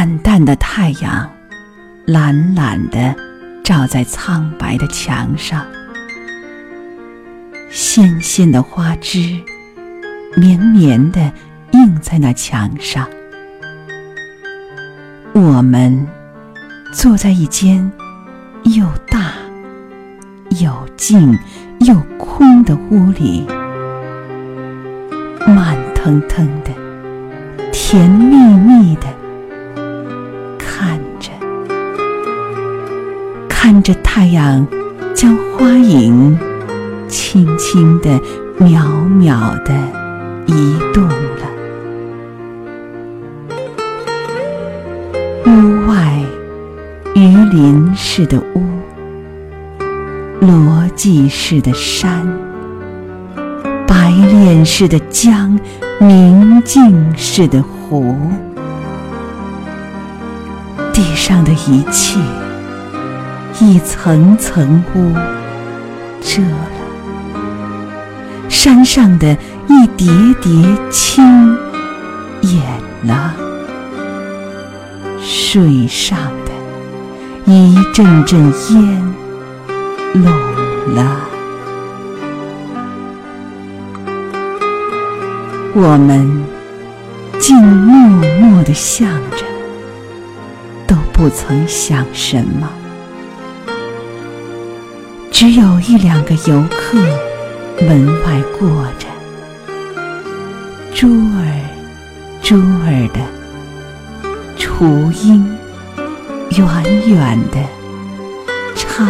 淡淡的太阳，懒懒的照在苍白的墙上，纤纤的花枝，绵绵的映在那墙上。我们坐在一间又大又静又空的屋里，慢腾腾的，甜蜜蜜的。看着太阳将花影轻轻地、渺渺地移动了。屋外鱼鳞似的屋，罗辑似的山，白练似的江，明镜似的湖，地上的一切。一层层雾遮了，山上的一叠叠青掩了，水上的一阵阵烟拢了。我们竟默默地向着，都不曾想什么。只有一两个游客门外过着，珠儿珠儿的雏鹰，远远的唱。